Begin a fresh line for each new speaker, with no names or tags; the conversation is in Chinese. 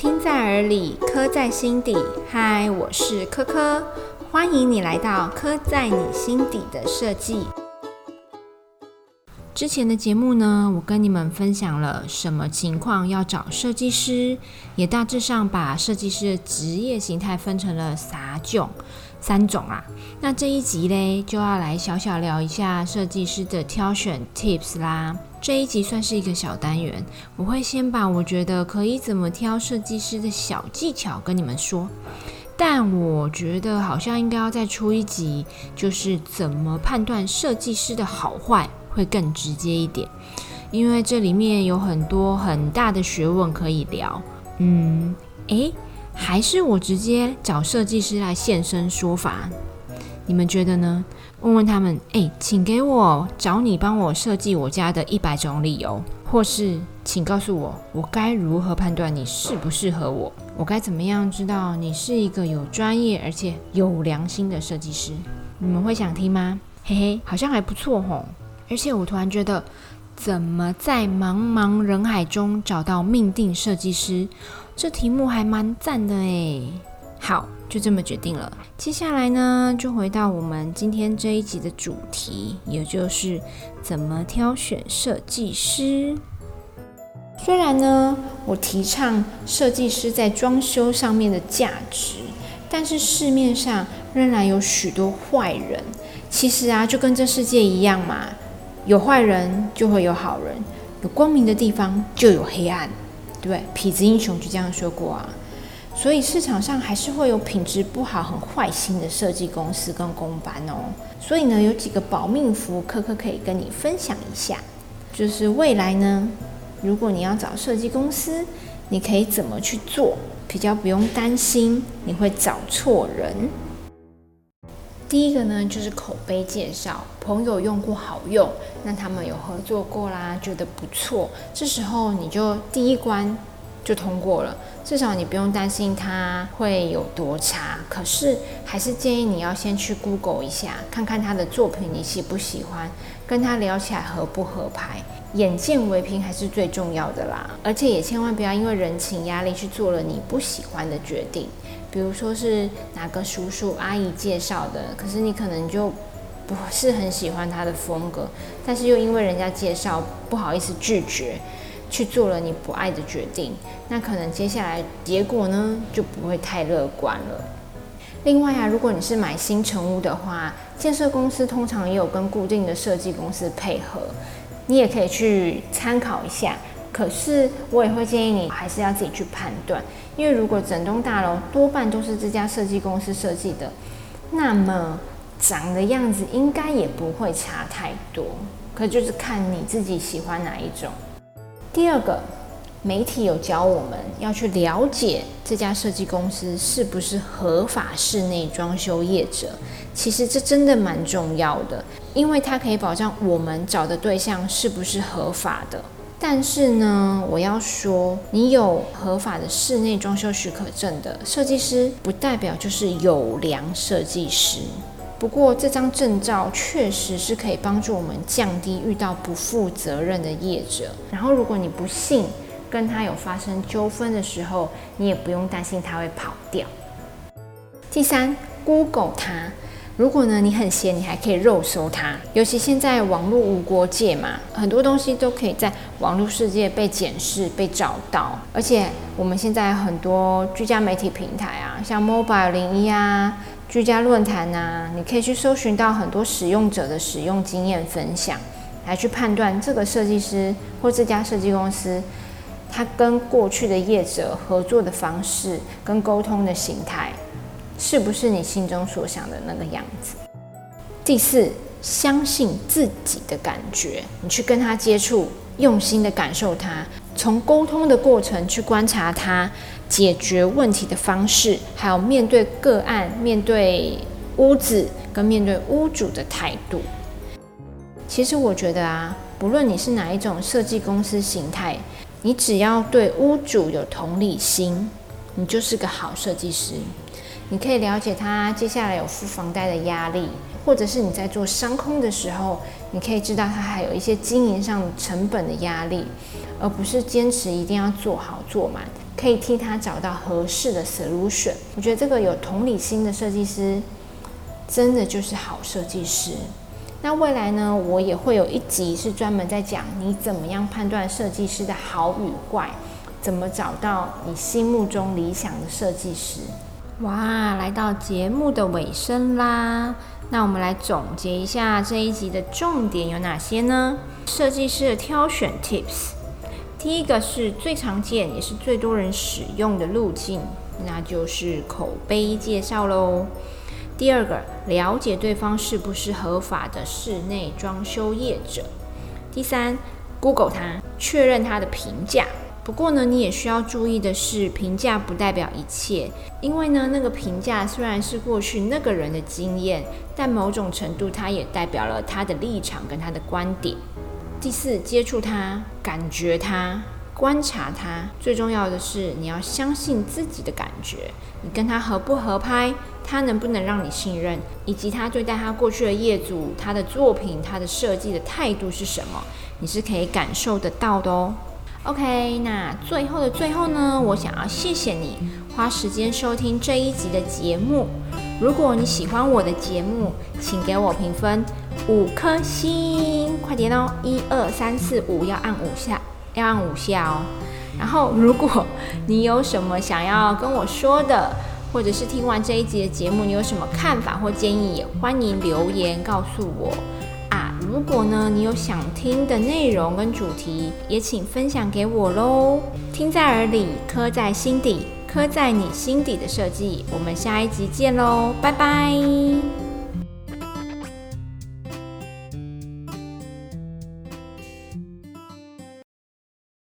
听在耳里，刻在心底。嗨，我是科科，欢迎你来到刻在你心底的设计。之前的节目呢，我跟你们分享了什么情况要找设计师，也大致上把设计师的职业形态分成了三种，三种啊。那这一集嘞，就要来小小聊一下设计师的挑选 tips 啦。这一集算是一个小单元，我会先把我觉得可以怎么挑设计师的小技巧跟你们说，但我觉得好像应该要再出一集，就是怎么判断设计师的好坏会更直接一点，因为这里面有很多很大的学问可以聊。嗯，诶，还是我直接找设计师来现身说法，你们觉得呢？问问他们，哎，请给我找你帮我设计我家的一百种理由，或是请告诉我，我该如何判断你适不适合我？我该怎么样知道你是一个有专业而且有良心的设计师？你们会想听吗？嘿嘿，好像还不错吼。而且我突然觉得，怎么在茫茫人海中找到命定设计师？这题目还蛮赞的诶。好。就这么决定了。接下来呢，就回到我们今天这一集的主题，也就是怎么挑选设计师。虽然呢，我提倡设计师在装修上面的价值，但是市面上仍然有许多坏人。其实啊，就跟这世界一样嘛，有坏人就会有好人，有光明的地方就有黑暗，对？痞子英雄就这样说过啊。所以市场上还是会有品质不好、很坏心的设计公司跟公班哦。所以呢，有几个保命符，科科可以跟你分享一下。就是未来呢，如果你要找设计公司，你可以怎么去做，比较不用担心你会找错人。第一个呢，就是口碑介绍，朋友用过好用，那他们有合作过啦，觉得不错，这时候你就第一关。就通过了，至少你不用担心它会有多差。可是还是建议你要先去 Google 一下，看看他的作品你喜不喜欢，跟他聊起来合不合拍。眼见为凭还是最重要的啦。而且也千万不要因为人情压力去做了你不喜欢的决定。比如说是哪个叔叔阿姨介绍的，可是你可能就不是很喜欢他的风格，但是又因为人家介绍不好意思拒绝。去做了你不爱的决定，那可能接下来结果呢就不会太乐观了。另外啊，如果你是买新成屋的话，建设公司通常也有跟固定的设计公司配合，你也可以去参考一下。可是我也会建议你还是要自己去判断，因为如果整栋大楼多半都是这家设计公司设计的，那么长的样子应该也不会差太多。可就是看你自己喜欢哪一种。第二个，媒体有教我们要去了解这家设计公司是不是合法室内装修业者。其实这真的蛮重要的，因为它可以保障我们找的对象是不是合法的。但是呢，我要说，你有合法的室内装修许可证的设计师，不代表就是有良设计师。不过这张证照确实是可以帮助我们降低遇到不负责任的业者。然后，如果你不幸跟他有发生纠纷的时候，你也不用担心他会跑掉。第三，Google 他。如果呢你很闲，你还可以肉搜它。尤其现在网络无国界嘛，很多东西都可以在网络世界被检视、被找到。而且我们现在很多居家媒体平台啊，像 Mobile 零一啊。居家论坛啊，你可以去搜寻到很多使用者的使用经验分享，来去判断这个设计师或这家设计公司，他跟过去的业者合作的方式跟沟通的形态，是不是你心中所想的那个样子？第四，相信自己的感觉，你去跟他接触，用心的感受他，从沟通的过程去观察他。解决问题的方式，还有面对个案、面对屋子跟面对屋主的态度。其实我觉得啊，不论你是哪一种设计公司形态，你只要对屋主有同理心，你就是个好设计师。你可以了解他接下来有付房贷的压力，或者是你在做商空的时候，你可以知道他还有一些经营上成本的压力，而不是坚持一定要做好做满。可以替他找到合适的 solution。我觉得这个有同理心的设计师，真的就是好设计师。那未来呢，我也会有一集是专门在讲你怎么样判断设计师的好与坏，怎么找到你心目中理想的设计师。哇，来到节目的尾声啦，那我们来总结一下这一集的重点有哪些呢？设计师的挑选 tips，第一个是最常见也是最多人使用的路径，那就是口碑介绍喽。第二个，了解对方是不是合法的室内装修业者。第三，Google 他，确认他的评价。不过呢，你也需要注意的是，评价不代表一切，因为呢，那个评价虽然是过去那个人的经验，但某种程度它也代表了他的立场跟他的观点。第四，接触他，感觉他，观察他，最重要的是你要相信自己的感觉，你跟他合不合拍，他能不能让你信任，以及他对待他过去的业主、他的作品、他的设计的态度是什么，你是可以感受得到的哦。OK，那最后的最后呢，我想要谢谢你花时间收听这一集的节目。如果你喜欢我的节目，请给我评分五颗星，快点哦！一二三四五，要按五下，要按五下哦。然后，如果你有什么想要跟我说的，或者是听完这一集的节目，你有什么看法或建议，也欢迎留言告诉我。如果呢，你有想听的内容跟主题，也请分享给我喽。听在耳里，刻在心底，刻在你心底的设计。我们下一集见喽，拜拜。